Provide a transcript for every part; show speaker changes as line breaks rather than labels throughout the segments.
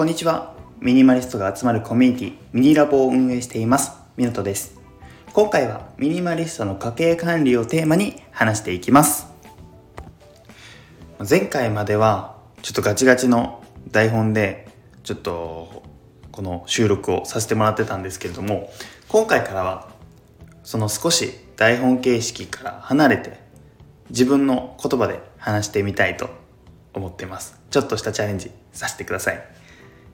こんにちは。ミニマリストが集まるコミュニティ、ミニラボを運営しています。ミノトです。今回はミニマリストの家計管理をテーマに話していきます。前回まではちょっとガチガチの台本でちょっとこの収録をさせてもらってたんですけれども今回からはその少し台本形式から離れて自分の言葉で話してみたいと思っていますちょっとしたチャレンジさせてください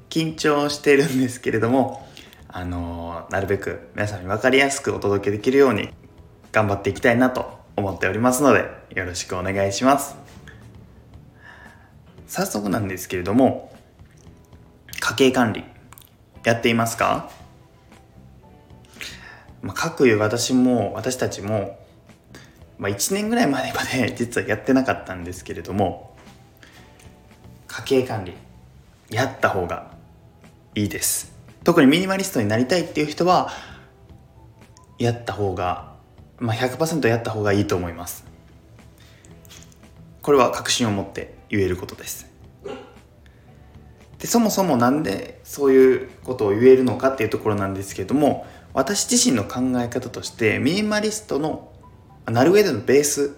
緊張してるんですけれどもあのー、なるべく皆さんに分かりやすくお届けできるように頑張っていきたいなと思っておりますのでよろしくお願いします。早速なんですけれども家計管理やっていますか、まあ、各いう私も私たちも、まあ、1年ぐらい前まで 実はやってなかったんですけれども家計管理やった方がいいです。特にミニマリストになりたいっていう人はやった方が、まあ100%やった方がいいと思います。これは確信を持って言えることです。でそもそも何でそういうことを言えるのかっていうところなんですけれども私自身の考え方としてミニマリストのなる上でのベース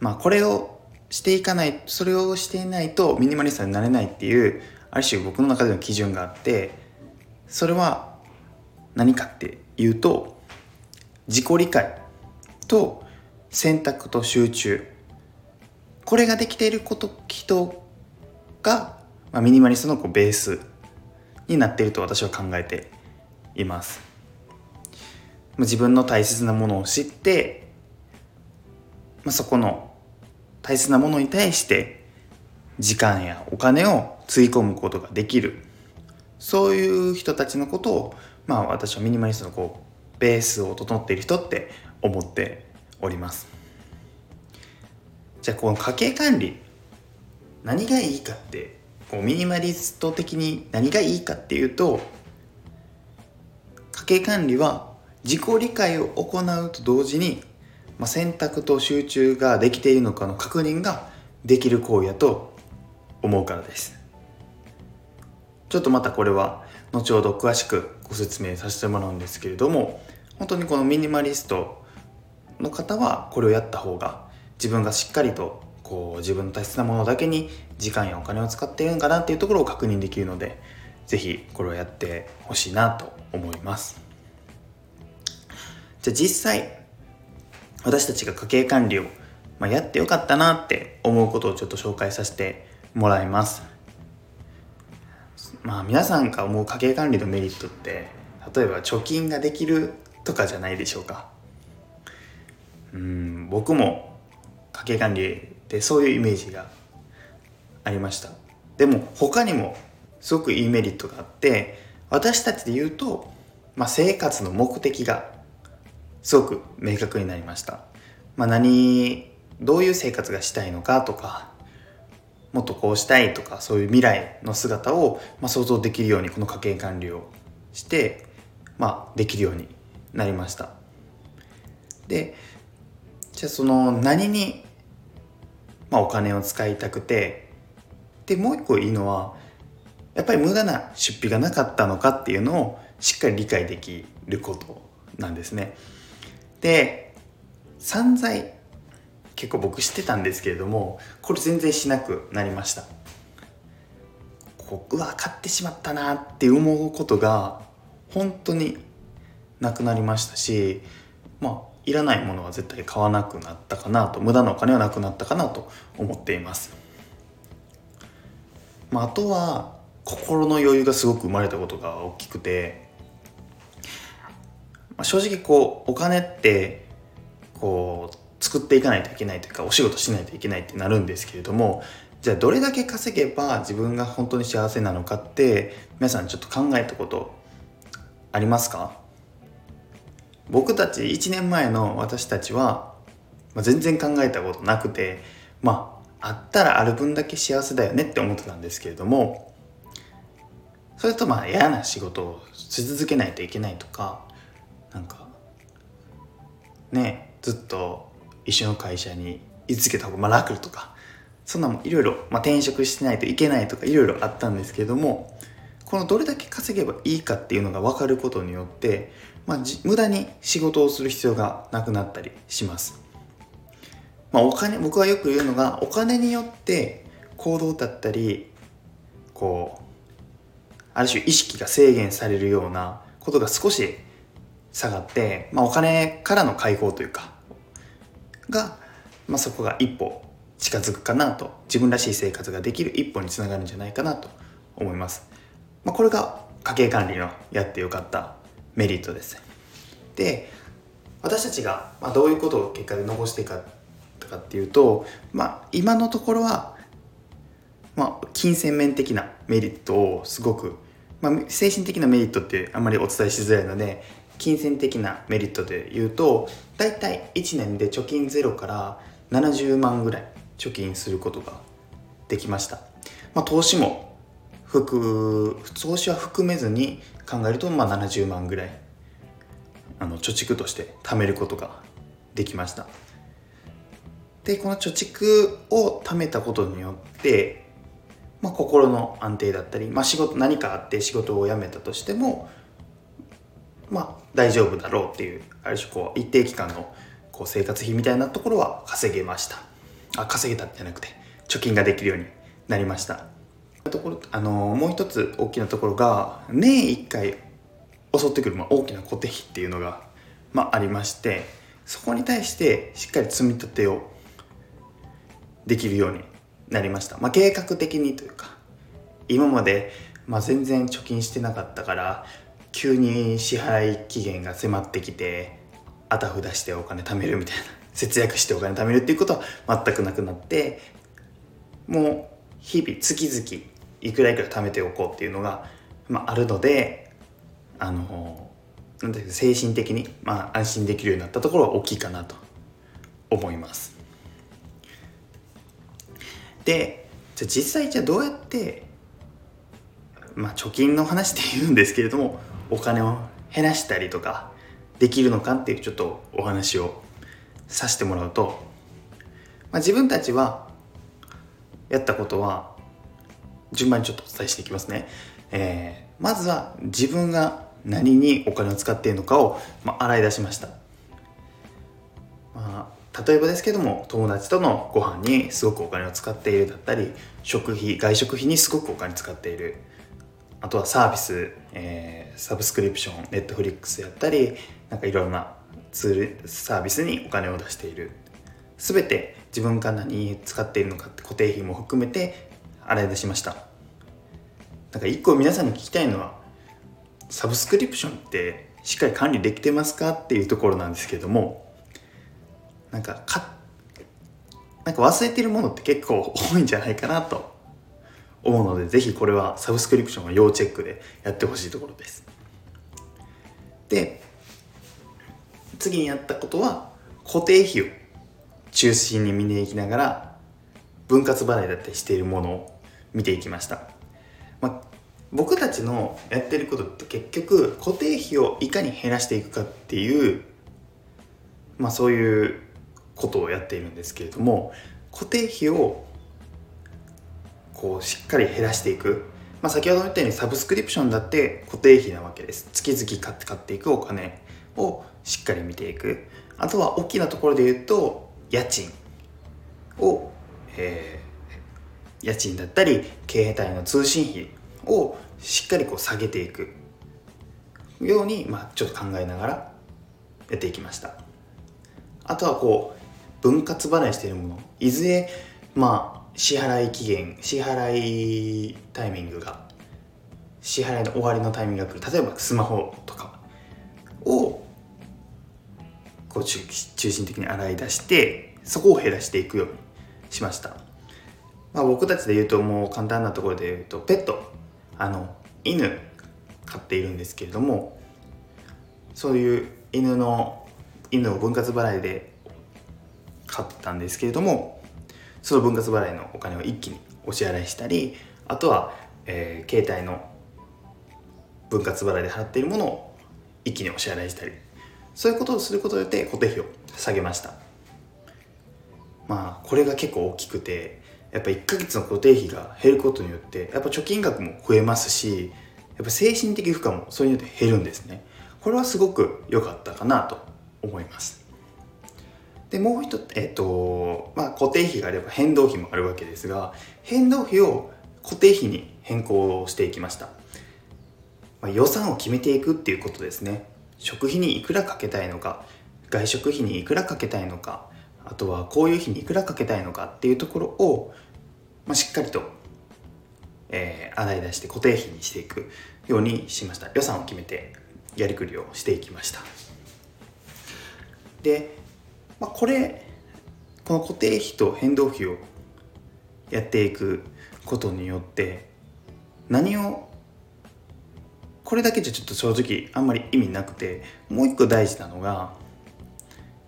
まあこれをしていかないそれをしていないとミニマリストになれないっていうある種僕の中での基準があってそれは何かっていうと自己理解と選択と集中。これができていること人が、まあ、ミニマリストのこうベースになっていると私は考えています。自分の大切なものを知って、まあ、そこの大切なものに対して時間やお金をつぎ込むことができる。そういう人たちのことをまあ私はミニマリストのこうベースを整っている人って思っております。じゃあこの家計管理何がいいかってこうミニマリスト的に何がいいかっていうと家計管理は自己理解を行うと同時に、まあ、選択と集中ができているのかの確認ができる行為やと思うからです。ちょっとまたこれは後ほど詳しくご説明させてもらうんですけれども本当にこのミニマリストの方はこれをやった方が自分がしっかりとこう自分の大切なものだけに時間やお金を使っているんかなっていうところを確認できるので是非これをやってほしいなと思います。じゃあ実際私たちが家計管理を、まあ、やってよかったなって思うことをちょっと紹介させてもらいます。まあ皆さんが思う家計管理のメリットって例えば貯金ができるとかじゃないでしょうか。うん僕も家計管理でそういうイメージがありました。でも他にもすごくいいメリットがあって私たちで言うと、まあ、生活の目的がすごく明確になりました、まあ何、どういう生活がしたいのかとかもっとこうしたいとかそういう未来の姿を、まあ、想像できるようにこの家計管理をして、まあ、できるようになりましたでじゃあその何に、まあ、お金を使いたくてでもう一個いいのはやっぱり無駄な出費がなかったのかっていうのをしっかり理解できることなんですね。で散財結構僕してたんですけれどもこれ全然しなくなりました。こううわ買ってしまったなって思うことが本当になくなりましたしまあいらないものは絶対買わなくなったかなと無駄なお金はなくなったかなと思っています、まあ、あとは心の余裕がすごく生まれたことが大きくて、まあ、正直こうお金ってこう作っていかないといけないというかお仕事しないといけないってなるんですけれどもじゃあどれだけ稼げば自分が本当に幸せなのかって皆さんちょっと考えたことありますか？僕たち1年前の私たちは、まあ、全然考えたことなくてまああったらある分だけ幸せだよねって思ってたんですけれどもそれとまあ嫌な仕事をし続けないといけないとかなんかねずっと一緒の会社に居続けた方がまあ楽とかそんなもいろいろ、まあ、転職してないといけないとかいろいろあったんですけれどもこのどれだけ稼げばいいかっていうのが分かることによって、まあ、無駄に仕事をする必要がなくなったりします。まあ、お金僕はよく言うのがお金によって行動だったりこうある種意識が制限されるようなことが少し下がって、まあ、お金からの解放というかが、まあ、そこが一歩近づくかなと自分らしい生活ができる一歩につながるんじゃないかなと思います。まあ、これが家計管理のやってよかったメリットです。で私たちがどういうことを結果で残していくかかっていうと、まあ、今のところは、まあ、金銭面的なメリットをすごく、まあ、精神的なメリットってあんまりお伝えしづらいので金銭的なメリットで言うと大体1年で貯金ゼロから70万ぐらい貯金することができました、まあ、投資も含投資は含めずに考えるとまあ70万ぐらいあの貯蓄として貯めることができました。でこの貯蓄を貯めたことによって、まあ、心の安定だったり、まあ、仕事何かあって仕事を辞めたとしてもまあ大丈夫だろうっていうある種こう一定期間のこう生活費みたいなところは稼げました。あ稼げたじゃなくて貯金ができるようになりました。ところあのもう一つ大きなところが年1回襲ってくる、まあ、大きな固定費っていうのが、まあ、ありましてそこに対してしっかり積み立てをできるようになりました、まあ、計画的にというか今まで、まあ、全然貯金してなかったから急に支払期限が迫ってきてあたふたしてお金貯めるみたいな 節約してお金貯めるっていうことは全くなくなってもう日々月々いくらいくら貯めておこうっていうのが、まあ、あるのであのなんて精神的に、まあ、安心できるようになったところは大きいかなと思います。でじゃあ実際じゃあどうやってまあ貯金の話で言うんですけれどもお金を減らしたりとかできるのかっていうちょっとお話をさせてもらうと、まあ、自分たちはやったことは順番にちょっとお伝えしていきますね、えー、まずは自分が何にお金を使っているのかを、まあ、洗い出しました、まあ、例えばですけども友達とのご飯にすごくお金を使っているだったり食費外食費にすごくお金使っている。あとはサービス、えー、サブスクリプション Netflix やったりなんかいろんなツールサービスにお金を出している。全て自分が何使っているのかって固定費も含めて洗い出しました。なんか一個皆さんに聞きたいのはサブスクリプションってしっかり管理できてますか？っていうところなんですけどもなんかかなんか忘れてるものって結構多いんじゃないかなと思うのでぜひこれはサブスクリプションは要チェックでやってほしいところです。で次にやったことは固定費を中心に見ていきながら分割払いだったりしているものを見ていきました、まあ、僕たちのやってることって結局固定費をいかに減らしていくかっていうまあそういうことをやっているんですけれども固定費をこうしっかり減らしていく、まあ、先ほど言ったようにサブスクリプションだって固定費なわけです。月々買って買っていくお金をしっかり見ていく。あとは大きなところで言うと家賃を、えー、家賃だったり携帯の通信費をしっかりこう下げていく。ように、まあ、ちょっと考えながらやっていきました。あとはこう分割払いしているもの。いずれまあ支払い期限支払いタイミングが支払いの終わりのタイミングが来る。例えばスマホとかをこう中心的に洗い出してそこを減らしていくようにしました、まあ、僕たちで言うともう簡単なところで言うとペットあの犬飼っているんですけれどもそういう犬の犬を分割払いで買ったんですけれどもその分割払いのお金を一気にお支払いしたりあとは、えー、携帯の分割払いで払っているものを一気にお支払いしたり。そういうことをすることによって固定費を下げました。まあこれが結構大きくてやっぱ1ヶ月の固定費が減ることによってやっぱ貯金額も増えますしやっぱ精神的負荷もそれによって減るんですね。これはすごく良かったかなと思います。でもう一つえっ、ー、とまあ固定費があれば変動費もあるわけですが変動費を固定費に変更していきました、まあ、予算を決めていくっていうことですね。食費にいくらかけたいのか外食費にいくらかけたいのかあとはこういう日にいくらかけたいのかっていうところを、まあ、しっかりと、えー、洗い出して固定費にしていくようにしました。予算を決めてやりくりをしていきました。で、まあ、これこの固定費と変動費をやっていくことによって何をこれだけじゃちょっと正直あんまり意味なくてもう一個大事なのが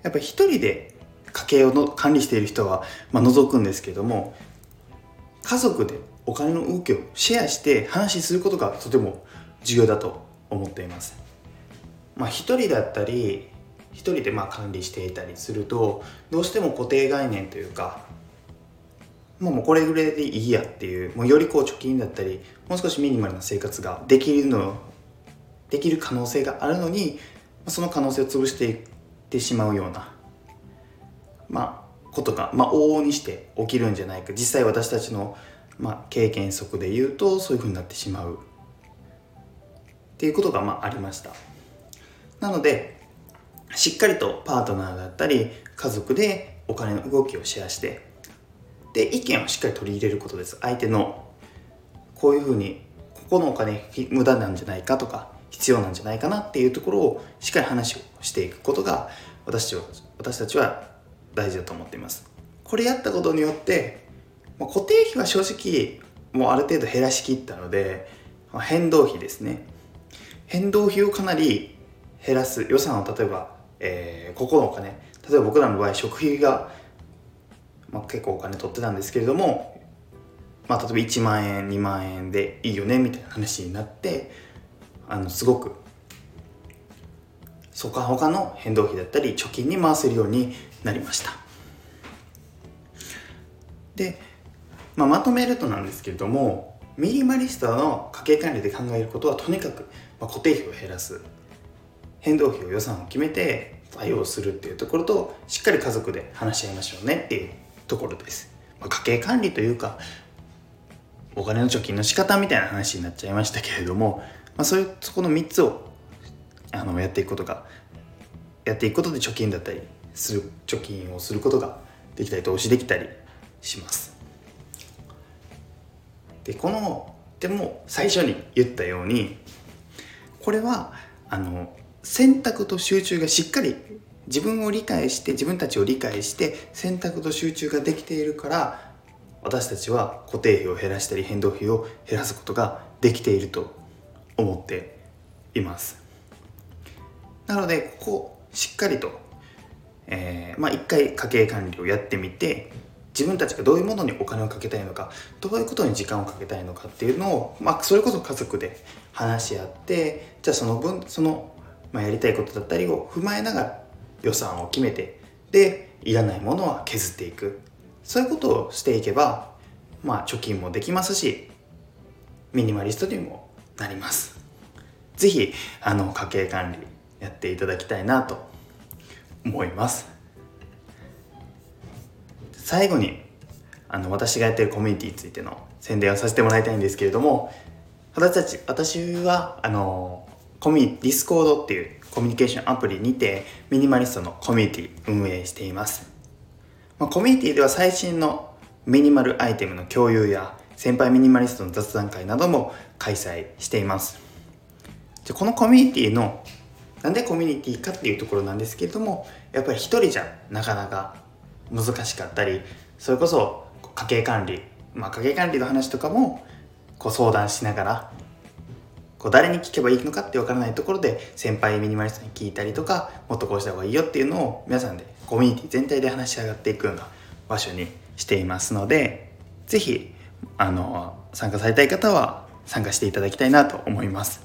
やっぱり一人で家計をの管理している人は、まあ、除くんですけども家族でお金の動きをシェアして話することがとても重要だと思っています。まあ、一人だったり一人でまあ管理していたりするとどうしても固定概念というかもうこれぐらいでいいやっていうもうよりこう貯金だったりもう少しミニマルな生活ができるのできる可能性があるのにその可能性を潰していってしまうようなまあ、ことが、まあ、往々にして起きるんじゃないか。実際私たちの、まあ、経験則で言うとそういうふうになってしまう。っていうことが、まあ、ありました。なのでしっかりとパートナーだったり家族でお金の動きをシェアしてで意見をしっかり取り入れることです。相手のこういうふうにここのお金無駄なんじゃないかとか必要なんじゃないかなっていうところをしっかり話をしていくことが私は私たちは大事だと思っています。これやったことによって、まあ、固定費は正直もうある程度減らしきったので、変動費ですね。変動費をかなり減らす予算を例えば、えー、ここのお金例えば僕らの場合食費が、まあ、結構お金取ってたんですけれども、まあ、例えば1万円2万円でいいよねみたいな話になってあのすごくそこは他の変動費だったり貯金に回せるようになりました。で、まあ、まとめるとなんですけれどもミニマリストの家計管理で考えることはとにかく、固定費を減らす。変動費を予算を決めて対応するっていうところとしっかり家族で話し合いましょうねっていうところです、まあ、家計管理というかお金の貯金の仕方みたいな話になっちゃいましたけれども、まあ、そういうそこの3つをあのやっていくことがやっていくことで貯金だったりする貯金をすることができたり投資できたりします。でこのでも最初に言ったようにこれはあの選択と集中がしっかり自分を理解して自分たちを理解して選択と集中ができているから私たちは固定費を減らしたり変動費を減らすことができていると思っています。なのでここしっかりと、えー、まあ一回家計管理をやってみて自分たちがどういうものにお金をかけたいのかどういうことに時間をかけたいのかっていうのを、まあ、それこそ家族で話し合ってじゃあその分その、まあ、やりたいことだったりを踏まえながら予算を決めてでいらないものは削っていく。そういうことをしていけばまあ貯金もできますしミニマリストにもなります。是非あの家計管理やっていただきたいなと思います。最後にあの私がやってるコミュニティについての宣伝をさせてもらいたいんですけれども私たち私はあのコミ Discord っていうコミュニケーションアプリにてミニマリストのコミュニティ運営しています、まあ、コミュニティでは最新のミニマルアイテムの共有や先輩ミニマリストの雑談会なども開催しています。じゃこのコミュニティのなんでコミュニティかっていうところなんですけれどもやっぱり一人じゃなかなか難しかったりそれこそ家計管理まあ家計管理の話とかもこう相談しながらこう誰に聞けばいいのかって分からないところで先輩ミニマリストに聞いたりとかもっとこうした方がいいよっていうのを皆さんでコミュニティ全体で話し上がっていくような場所にしていますので是非あの参加されたい方は参加していただきたいなと思います。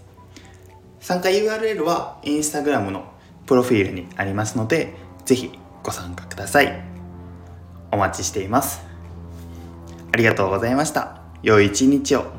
参加 URL はインスタグラムのプロフィールにありますので、ぜひご参加ください。お待ちしています。ありがとうりがとうございました良い一日を